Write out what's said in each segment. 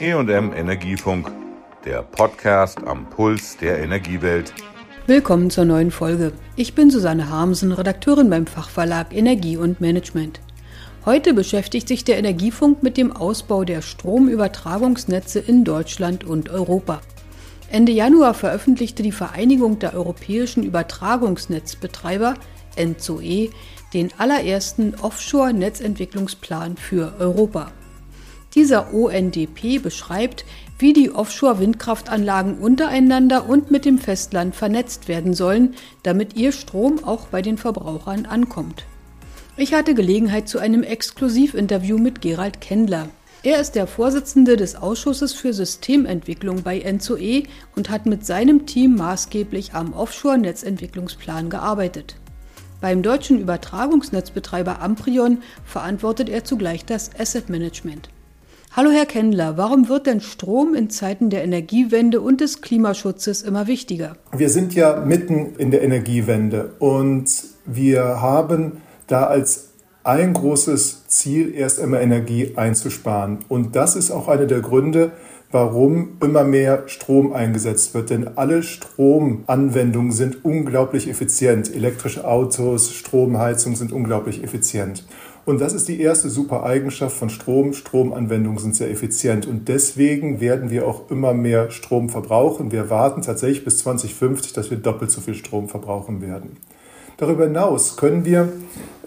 EM Energiefunk, der Podcast am Puls der Energiewelt. Willkommen zur neuen Folge. Ich bin Susanne Harmsen, Redakteurin beim Fachverlag Energie und Management. Heute beschäftigt sich der Energiefunk mit dem Ausbau der Stromübertragungsnetze in Deutschland und Europa. Ende Januar veröffentlichte die Vereinigung der europäischen Übertragungsnetzbetreiber ENZOE den allerersten Offshore-Netzentwicklungsplan für Europa. Dieser ONDP beschreibt, wie die Offshore-Windkraftanlagen untereinander und mit dem Festland vernetzt werden sollen, damit ihr Strom auch bei den Verbrauchern ankommt. Ich hatte Gelegenheit zu einem Exklusivinterview mit Gerald Kendler. Er ist der Vorsitzende des Ausschusses für Systementwicklung bei ENZOE und hat mit seinem Team maßgeblich am Offshore-Netzentwicklungsplan gearbeitet. Beim deutschen Übertragungsnetzbetreiber Amprion verantwortet er zugleich das Asset Management. Hallo Herr Kendler, warum wird denn Strom in Zeiten der Energiewende und des Klimaschutzes immer wichtiger? Wir sind ja mitten in der Energiewende und wir haben da als ein großes Ziel, erst immer Energie einzusparen. Und das ist auch einer der Gründe, warum immer mehr Strom eingesetzt wird. Denn alle Stromanwendungen sind unglaublich effizient. Elektrische Autos, Stromheizung sind unglaublich effizient. Und das ist die erste super Eigenschaft von Strom. Stromanwendungen sind sehr effizient und deswegen werden wir auch immer mehr Strom verbrauchen. Wir warten tatsächlich bis 2050, dass wir doppelt so viel Strom verbrauchen werden. Darüber hinaus können wir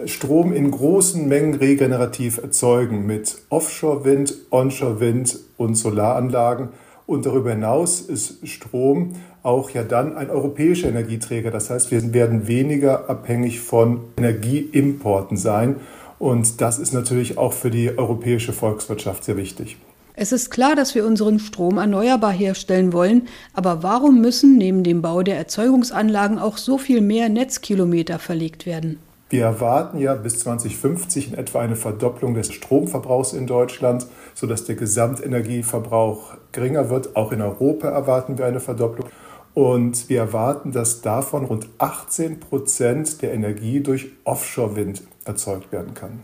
Strom in großen Mengen regenerativ erzeugen mit Offshore-Wind, Onshore-Wind und Solaranlagen. Und darüber hinaus ist Strom auch ja dann ein europäischer Energieträger. Das heißt, wir werden weniger abhängig von Energieimporten sein. Und das ist natürlich auch für die europäische Volkswirtschaft sehr wichtig. Es ist klar, dass wir unseren Strom erneuerbar herstellen wollen, aber warum müssen neben dem Bau der Erzeugungsanlagen auch so viel mehr Netzkilometer verlegt werden? Wir erwarten ja bis 2050 in etwa eine Verdopplung des Stromverbrauchs in Deutschland, sodass der Gesamtenergieverbrauch geringer wird. Auch in Europa erwarten wir eine Verdopplung. Und wir erwarten, dass davon rund 18 Prozent der Energie durch Offshore-Wind erzeugt werden kann.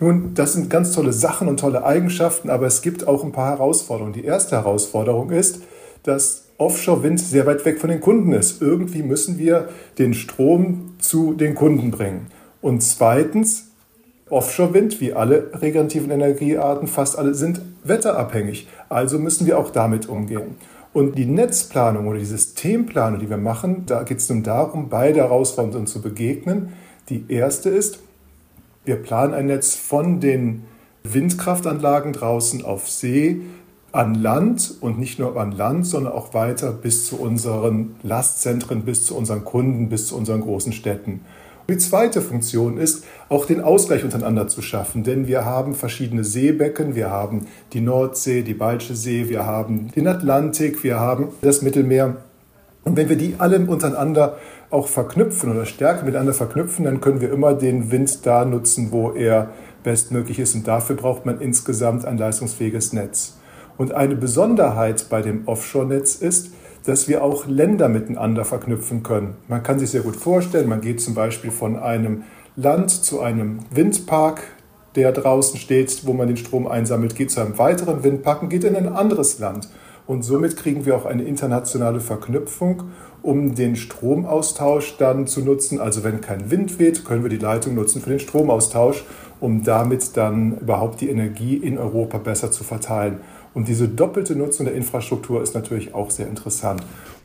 Nun, das sind ganz tolle Sachen und tolle Eigenschaften, aber es gibt auch ein paar Herausforderungen. Die erste Herausforderung ist, dass Offshore-Wind sehr weit weg von den Kunden ist. Irgendwie müssen wir den Strom zu den Kunden bringen. Und zweitens, Offshore-Wind, wie alle regenerativen Energiearten, fast alle sind wetterabhängig. Also müssen wir auch damit umgehen. Und die Netzplanung oder die Systemplanung, die wir machen, da geht es nun darum, beide Herausforderungen zu begegnen. Die erste ist, wir planen ein Netz von den Windkraftanlagen draußen auf See an Land und nicht nur an Land, sondern auch weiter bis zu unseren Lastzentren, bis zu unseren Kunden, bis zu unseren großen Städten. Die zweite Funktion ist, auch den Ausgleich untereinander zu schaffen, denn wir haben verschiedene Seebecken, wir haben die Nordsee, die Baltische See, wir haben den Atlantik, wir haben das Mittelmeer. Und wenn wir die alle untereinander auch verknüpfen oder stärker miteinander verknüpfen, dann können wir immer den Wind da nutzen, wo er bestmöglich ist. Und dafür braucht man insgesamt ein leistungsfähiges Netz. Und eine Besonderheit bei dem Offshore-Netz ist, dass wir auch Länder miteinander verknüpfen können. Man kann sich sehr gut vorstellen, man geht zum Beispiel von einem Land zu einem Windpark, der draußen steht, wo man den Strom einsammelt, geht zu einem weiteren Windpark und geht in ein anderes Land. Und somit kriegen wir auch eine internationale Verknüpfung, um den Stromaustausch dann zu nutzen. Also wenn kein Wind weht, können wir die Leitung nutzen für den Stromaustausch, um damit dann überhaupt die Energie in Europa besser zu verteilen. Und diese doppelte Nutzung der Infrastruktur ist natürlich auch sehr interessant.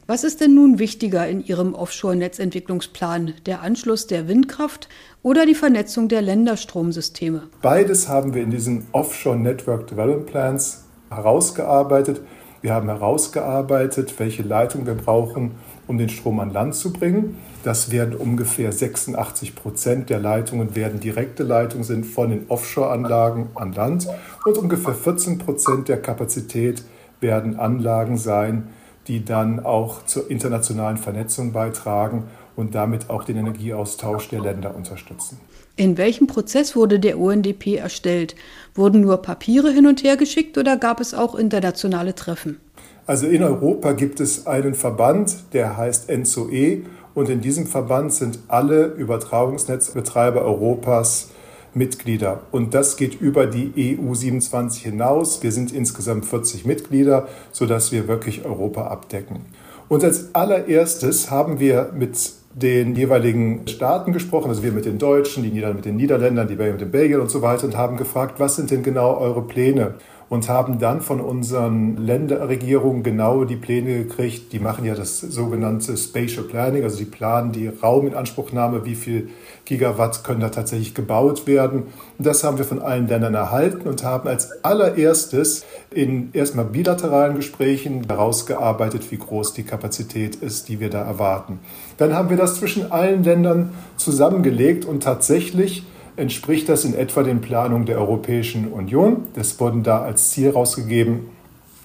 Was ist denn nun wichtiger in Ihrem Offshore-Netzentwicklungsplan? Der Anschluss der Windkraft oder die Vernetzung der Länderstromsysteme? Beides haben wir in diesen Offshore Network Development Plans herausgearbeitet. Wir haben herausgearbeitet, welche Leitung wir brauchen, um den Strom an Land zu bringen. Das werden ungefähr 86 Prozent der Leitungen werden direkte Leitungen sind von den Offshore-Anlagen an Land und ungefähr 14 Prozent der Kapazität werden Anlagen sein, die dann auch zur internationalen Vernetzung beitragen und damit auch den Energieaustausch der Länder unterstützen. In welchem Prozess wurde der UNDP erstellt? Wurden nur Papiere hin und her geschickt oder gab es auch internationale Treffen? Also in Europa gibt es einen Verband, der heißt ENZOE und in diesem Verband sind alle Übertragungsnetzbetreiber Europas Mitglieder. Und das geht über die EU 27 hinaus. Wir sind insgesamt 40 Mitglieder, sodass wir wirklich Europa abdecken. Und als allererstes haben wir mit den jeweiligen Staaten gesprochen, also wir mit den Deutschen, die Niederländer mit den Niederländern, die Belgier mit den Belgiern und so weiter und haben gefragt, was sind denn genau eure Pläne? Und haben dann von unseren Länderregierungen genau die Pläne gekriegt. Die machen ja das sogenannte Spatial Planning, also die planen die Rauminanspruchnahme, wie viel Gigawatt können da tatsächlich gebaut werden. Und das haben wir von allen Ländern erhalten und haben als allererstes in erstmal bilateralen Gesprächen herausgearbeitet, wie groß die Kapazität ist, die wir da erwarten. Dann haben wir das zwischen allen Ländern zusammengelegt und tatsächlich entspricht das in etwa den Planungen der Europäischen Union. Das wurden da als Ziel rausgegeben,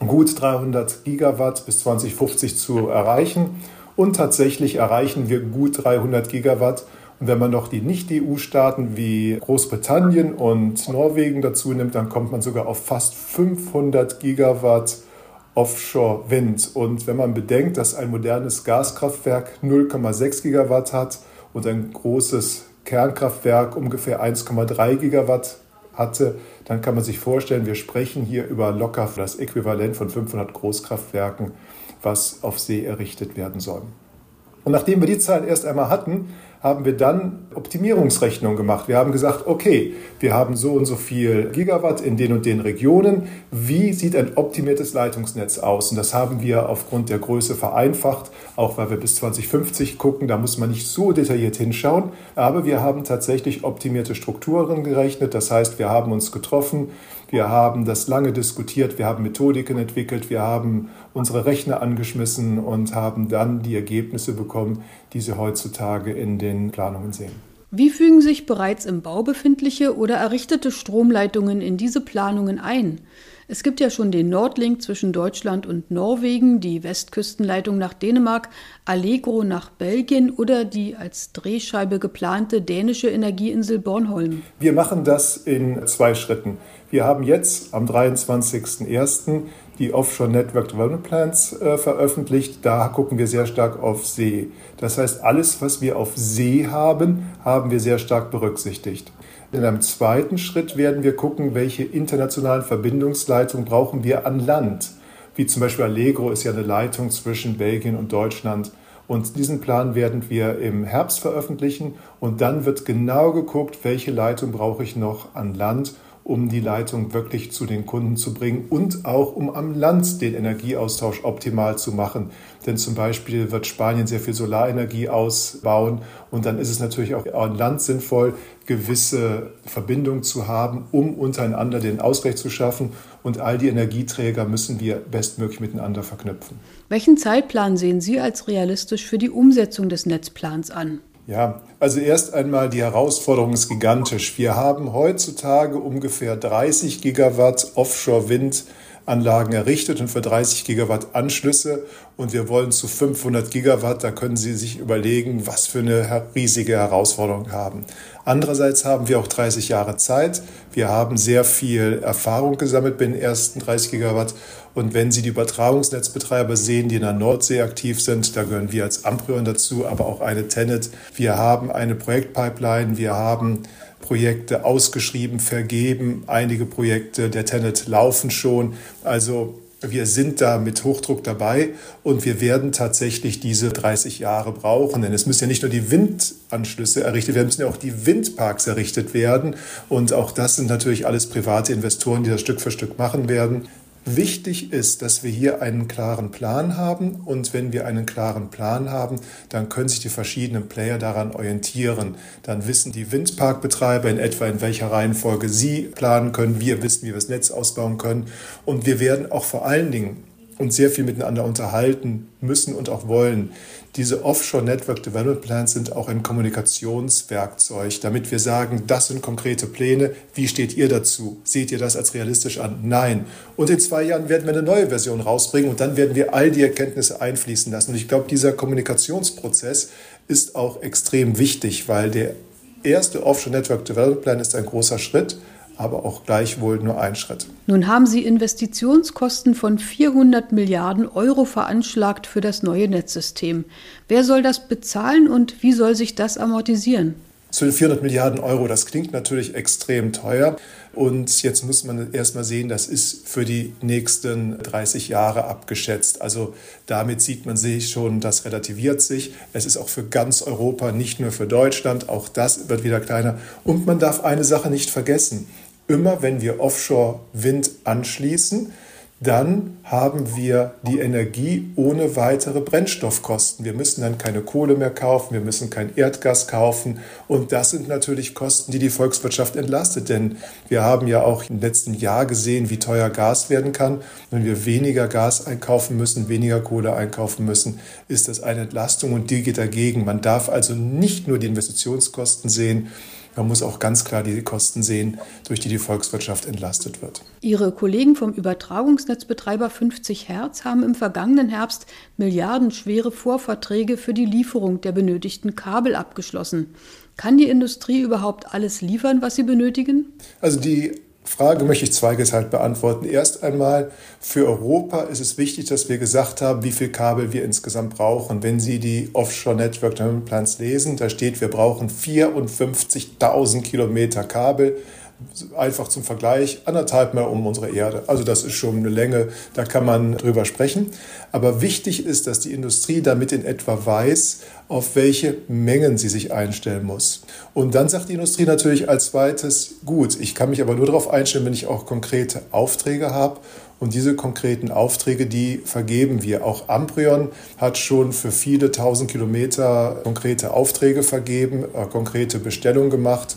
gut 300 Gigawatt bis 2050 zu erreichen. Und tatsächlich erreichen wir gut 300 Gigawatt. Und wenn man noch die Nicht-EU-Staaten wie Großbritannien und Norwegen dazu nimmt, dann kommt man sogar auf fast 500 Gigawatt Offshore-Wind. Und wenn man bedenkt, dass ein modernes Gaskraftwerk 0,6 Gigawatt hat und ein großes Kernkraftwerk ungefähr 1,3 Gigawatt hatte, dann kann man sich vorstellen, wir sprechen hier über locker das Äquivalent von 500 Großkraftwerken, was auf See errichtet werden soll. Und nachdem wir die Zahlen erst einmal hatten, haben wir dann Optimierungsrechnungen gemacht. Wir haben gesagt, okay, wir haben so und so viel Gigawatt in den und den Regionen. Wie sieht ein optimiertes Leitungsnetz aus? Und das haben wir aufgrund der Größe vereinfacht, auch weil wir bis 2050 gucken. Da muss man nicht so detailliert hinschauen. Aber wir haben tatsächlich optimierte Strukturen gerechnet. Das heißt, wir haben uns getroffen, wir haben das lange diskutiert, wir haben Methodiken entwickelt, wir haben unsere Rechner angeschmissen und haben dann die Ergebnisse bekommen, die Sie heutzutage in den Planungen sehen. Wie fügen sich bereits im Bau befindliche oder errichtete Stromleitungen in diese Planungen ein? Es gibt ja schon den Nordlink zwischen Deutschland und Norwegen, die Westküstenleitung nach Dänemark, Allegro nach Belgien oder die als Drehscheibe geplante dänische Energieinsel Bornholm. Wir machen das in zwei Schritten. Wir haben jetzt am 23.01 die Offshore Network Development Plans äh, veröffentlicht. Da gucken wir sehr stark auf See. Das heißt, alles, was wir auf See haben, haben wir sehr stark berücksichtigt. In einem zweiten Schritt werden wir gucken, welche internationalen Verbindungsleitungen brauchen wir an Land. Wie zum Beispiel Allegro ist ja eine Leitung zwischen Belgien und Deutschland. Und diesen Plan werden wir im Herbst veröffentlichen und dann wird genau geguckt, welche Leitung brauche ich noch an Land um die Leitung wirklich zu den Kunden zu bringen und auch um am Land den Energieaustausch optimal zu machen. Denn zum Beispiel wird Spanien sehr viel Solarenergie ausbauen und dann ist es natürlich auch an Land sinnvoll, gewisse Verbindungen zu haben, um untereinander den Ausgleich zu schaffen. Und all die Energieträger müssen wir bestmöglich miteinander verknüpfen. Welchen Zeitplan sehen Sie als realistisch für die Umsetzung des Netzplans an? Ja, also erst einmal die Herausforderung ist gigantisch. Wir haben heutzutage ungefähr 30 Gigawatt Offshore-Wind Anlagen errichtet und für 30 Gigawatt Anschlüsse und wir wollen zu 500 Gigawatt. Da können Sie sich überlegen, was für eine riesige Herausforderung haben. Andererseits haben wir auch 30 Jahre Zeit. Wir haben sehr viel Erfahrung gesammelt bei den ersten 30 Gigawatt. Und wenn Sie die Übertragungsnetzbetreiber sehen, die in der Nordsee aktiv sind, da gehören wir als Amprion dazu, aber auch eine Tenet. Wir haben eine Projektpipeline. Wir haben Projekte ausgeschrieben, vergeben. Einige Projekte der Tenet laufen schon. Also wir sind da mit Hochdruck dabei und wir werden tatsächlich diese 30 Jahre brauchen. Denn es müssen ja nicht nur die Windanschlüsse errichtet werden, müssen ja auch die Windparks errichtet werden. Und auch das sind natürlich alles private Investoren, die das Stück für Stück machen werden. Wichtig ist, dass wir hier einen klaren Plan haben und wenn wir einen klaren Plan haben, dann können sich die verschiedenen Player daran orientieren. Dann wissen die Windparkbetreiber in etwa, in welcher Reihenfolge sie planen können. Wir wissen, wie wir das Netz ausbauen können. Und wir werden auch vor allen Dingen uns sehr viel miteinander unterhalten müssen und auch wollen. Diese Offshore Network Development Plans sind auch ein Kommunikationswerkzeug, damit wir sagen, das sind konkrete Pläne. Wie steht ihr dazu? Seht ihr das als realistisch an? Nein. Und in zwei Jahren werden wir eine neue Version rausbringen und dann werden wir all die Erkenntnisse einfließen lassen. Und ich glaube, dieser Kommunikationsprozess ist auch extrem wichtig, weil der erste Offshore Network Development Plan ist ein großer Schritt aber auch gleichwohl nur ein Schritt. Nun haben Sie Investitionskosten von 400 Milliarden Euro veranschlagt für das neue Netzsystem. Wer soll das bezahlen und wie soll sich das amortisieren? Zu den 400 Milliarden Euro, das klingt natürlich extrem teuer. Und jetzt muss man erst mal sehen, das ist für die nächsten 30 Jahre abgeschätzt. Also damit sieht man sich schon, das relativiert sich. Es ist auch für ganz Europa, nicht nur für Deutschland. Auch das wird wieder kleiner. Und man darf eine Sache nicht vergessen. Immer wenn wir Offshore-Wind anschließen, dann haben wir die Energie ohne weitere Brennstoffkosten. Wir müssen dann keine Kohle mehr kaufen, wir müssen kein Erdgas kaufen. Und das sind natürlich Kosten, die die Volkswirtschaft entlastet. Denn wir haben ja auch im letzten Jahr gesehen, wie teuer Gas werden kann. Wenn wir weniger Gas einkaufen müssen, weniger Kohle einkaufen müssen, ist das eine Entlastung und die geht dagegen. Man darf also nicht nur die Investitionskosten sehen, man muss auch ganz klar die Kosten sehen, durch die die Volkswirtschaft entlastet wird. Ihre Kollegen vom Übertragungsnetzbetreiber 50 Hertz haben im vergangenen Herbst milliardenschwere Vorverträge für die Lieferung der benötigten Kabel abgeschlossen. Kann die Industrie überhaupt alles liefern, was sie benötigen? Also die Frage möchte ich zweigeteilt beantworten. Erst einmal, für Europa ist es wichtig, dass wir gesagt haben, wie viel Kabel wir insgesamt brauchen. Wenn Sie die Offshore Network Development Plans lesen, da steht, wir brauchen 54.000 Kilometer Kabel einfach zum Vergleich, anderthalb Mal um unsere Erde. Also das ist schon eine Länge, da kann man drüber sprechen. Aber wichtig ist, dass die Industrie damit in etwa weiß, auf welche Mengen sie sich einstellen muss. Und dann sagt die Industrie natürlich als zweites, gut, ich kann mich aber nur darauf einstellen, wenn ich auch konkrete Aufträge habe. Und diese konkreten Aufträge, die vergeben wir. Auch Amprion hat schon für viele tausend Kilometer konkrete Aufträge vergeben, äh, konkrete Bestellungen gemacht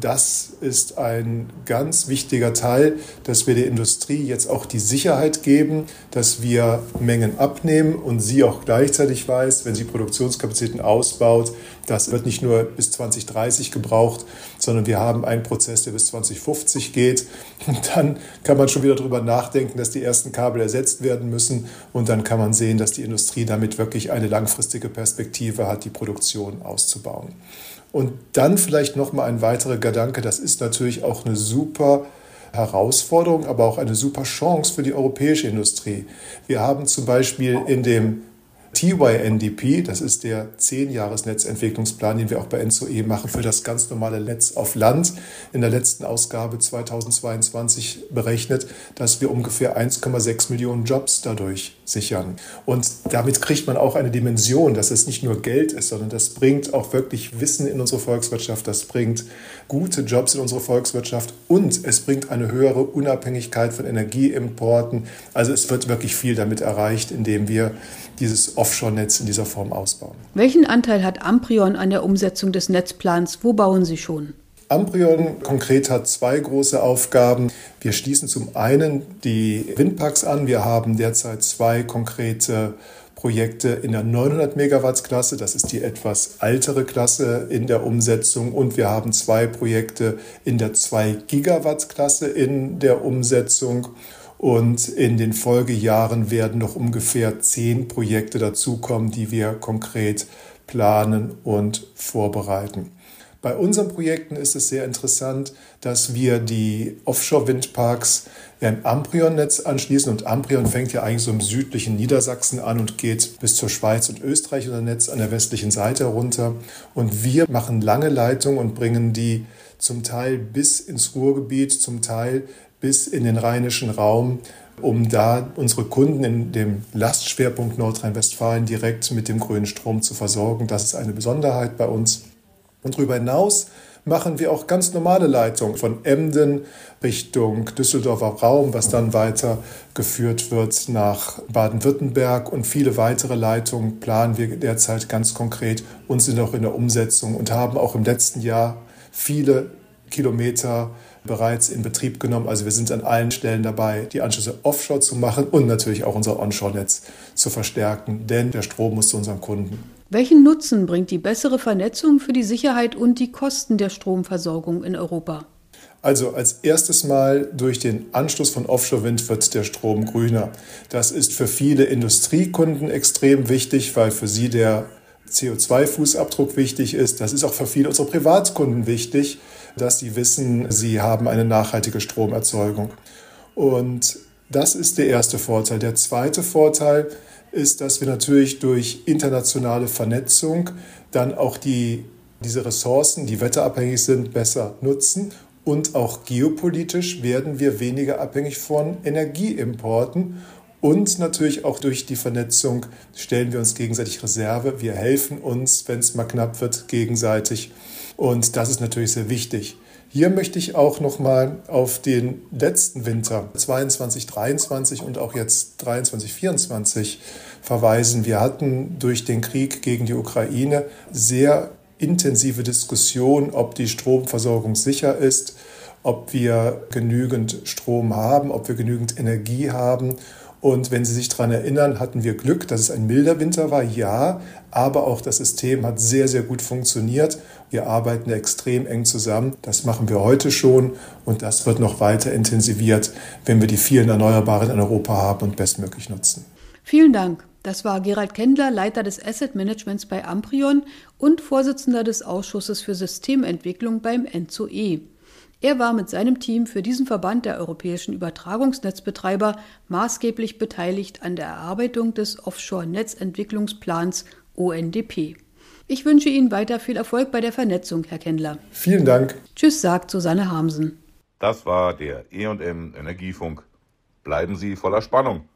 das ist ein ganz wichtiger Teil, dass wir der Industrie jetzt auch die Sicherheit geben, dass wir Mengen abnehmen und sie auch gleichzeitig weiß, wenn sie Produktionskapazitäten ausbaut, das wird nicht nur bis 2030 gebraucht, sondern wir haben einen Prozess, der bis 2050 geht. Und dann kann man schon wieder darüber nachdenken, dass die ersten Kabel ersetzt werden müssen. Und dann kann man sehen, dass die Industrie damit wirklich eine langfristige Perspektive hat, die Produktion auszubauen. Und dann vielleicht noch mal ein weiterer Gedanke, das ist natürlich auch eine super Herausforderung, aber auch eine super Chance für die europäische Industrie. Wir haben zum Beispiel in dem TYNDP, das ist der 10-Jahres-Netzentwicklungsplan, den wir auch bei NSOE machen für das ganz normale Netz auf Land, in der letzten Ausgabe 2022 berechnet, dass wir ungefähr 1,6 Millionen Jobs dadurch sichern. Und damit kriegt man auch eine Dimension, dass es nicht nur Geld ist, sondern das bringt auch wirklich Wissen in unsere Volkswirtschaft, das bringt gute Jobs in unsere Volkswirtschaft und es bringt eine höhere Unabhängigkeit von Energieimporten. Also es wird wirklich viel damit erreicht, indem wir dieses Offshore-Netz in dieser Form ausbauen. Welchen Anteil hat Amprion an der Umsetzung des Netzplans? Wo bauen Sie schon? Amprion konkret hat zwei große Aufgaben. Wir schließen zum einen die Windparks an. Wir haben derzeit zwei konkrete Projekte in der 900 Megawatts Klasse. Das ist die etwas ältere Klasse in der Umsetzung. Und wir haben zwei Projekte in der 2 Gigawatt Klasse in der Umsetzung. Und in den Folgejahren werden noch ungefähr zehn Projekte dazukommen, die wir konkret planen und vorbereiten. Bei unseren Projekten ist es sehr interessant, dass wir die Offshore-Windparks ein Amprion-Netz anschließen. Und Amprion fängt ja eigentlich so im südlichen Niedersachsen an und geht bis zur Schweiz und Österreich unser Netz an der westlichen Seite herunter. Und wir machen lange Leitungen und bringen die zum Teil bis ins Ruhrgebiet, zum Teil bis in den rheinischen Raum, um da unsere Kunden in dem Lastschwerpunkt Nordrhein-Westfalen direkt mit dem grünen Strom zu versorgen. Das ist eine Besonderheit bei uns. Und darüber hinaus machen wir auch ganz normale Leitungen von Emden Richtung Düsseldorfer Raum, was dann weitergeführt wird nach Baden-Württemberg und viele weitere Leitungen planen wir derzeit ganz konkret und sind auch in der Umsetzung und haben auch im letzten Jahr viele Kilometer bereits in Betrieb genommen. Also wir sind an allen Stellen dabei, die Anschlüsse offshore zu machen und natürlich auch unser Onshore-Netz zu verstärken, denn der Strom muss zu unseren Kunden. Welchen Nutzen bringt die bessere Vernetzung für die Sicherheit und die Kosten der Stromversorgung in Europa? Also als erstes Mal durch den Anschluss von Offshore-Wind wird der Strom grüner. Das ist für viele Industriekunden extrem wichtig, weil für sie der CO2-Fußabdruck wichtig ist. Das ist auch für viele unserer Privatkunden wichtig, dass sie wissen, sie haben eine nachhaltige Stromerzeugung. Und das ist der erste Vorteil. Der zweite Vorteil ist, dass wir natürlich durch internationale Vernetzung dann auch die diese Ressourcen, die wetterabhängig sind, besser nutzen. Und auch geopolitisch werden wir weniger abhängig von Energieimporten. Und natürlich auch durch die Vernetzung stellen wir uns gegenseitig Reserve. Wir helfen uns, wenn es mal knapp wird, gegenseitig. Und das ist natürlich sehr wichtig. Hier möchte ich auch noch mal auf den letzten Winter 22, 23 und auch jetzt 23, 24 verweisen. Wir hatten durch den Krieg gegen die Ukraine sehr intensive Diskussionen, ob die Stromversorgung sicher ist, ob wir genügend Strom haben, ob wir genügend Energie haben und wenn Sie sich daran erinnern, hatten wir Glück, dass es ein milder Winter war, ja, aber auch das System hat sehr, sehr gut funktioniert. Wir arbeiten extrem eng zusammen. Das machen wir heute schon und das wird noch weiter intensiviert, wenn wir die vielen Erneuerbaren in Europa haben und bestmöglich nutzen. Vielen Dank. Das war Gerald Kendler, Leiter des Asset Managements bei Amprion und Vorsitzender des Ausschusses für Systementwicklung beim ENZOE. Er war mit seinem Team für diesen Verband der europäischen Übertragungsnetzbetreiber maßgeblich beteiligt an der Erarbeitung des Offshore-Netzentwicklungsplans ONDP. Ich wünsche Ihnen weiter viel Erfolg bei der Vernetzung, Herr Kendler. Vielen Dank. Tschüss, sagt Susanne Harmsen. Das war der EM Energiefunk. Bleiben Sie voller Spannung.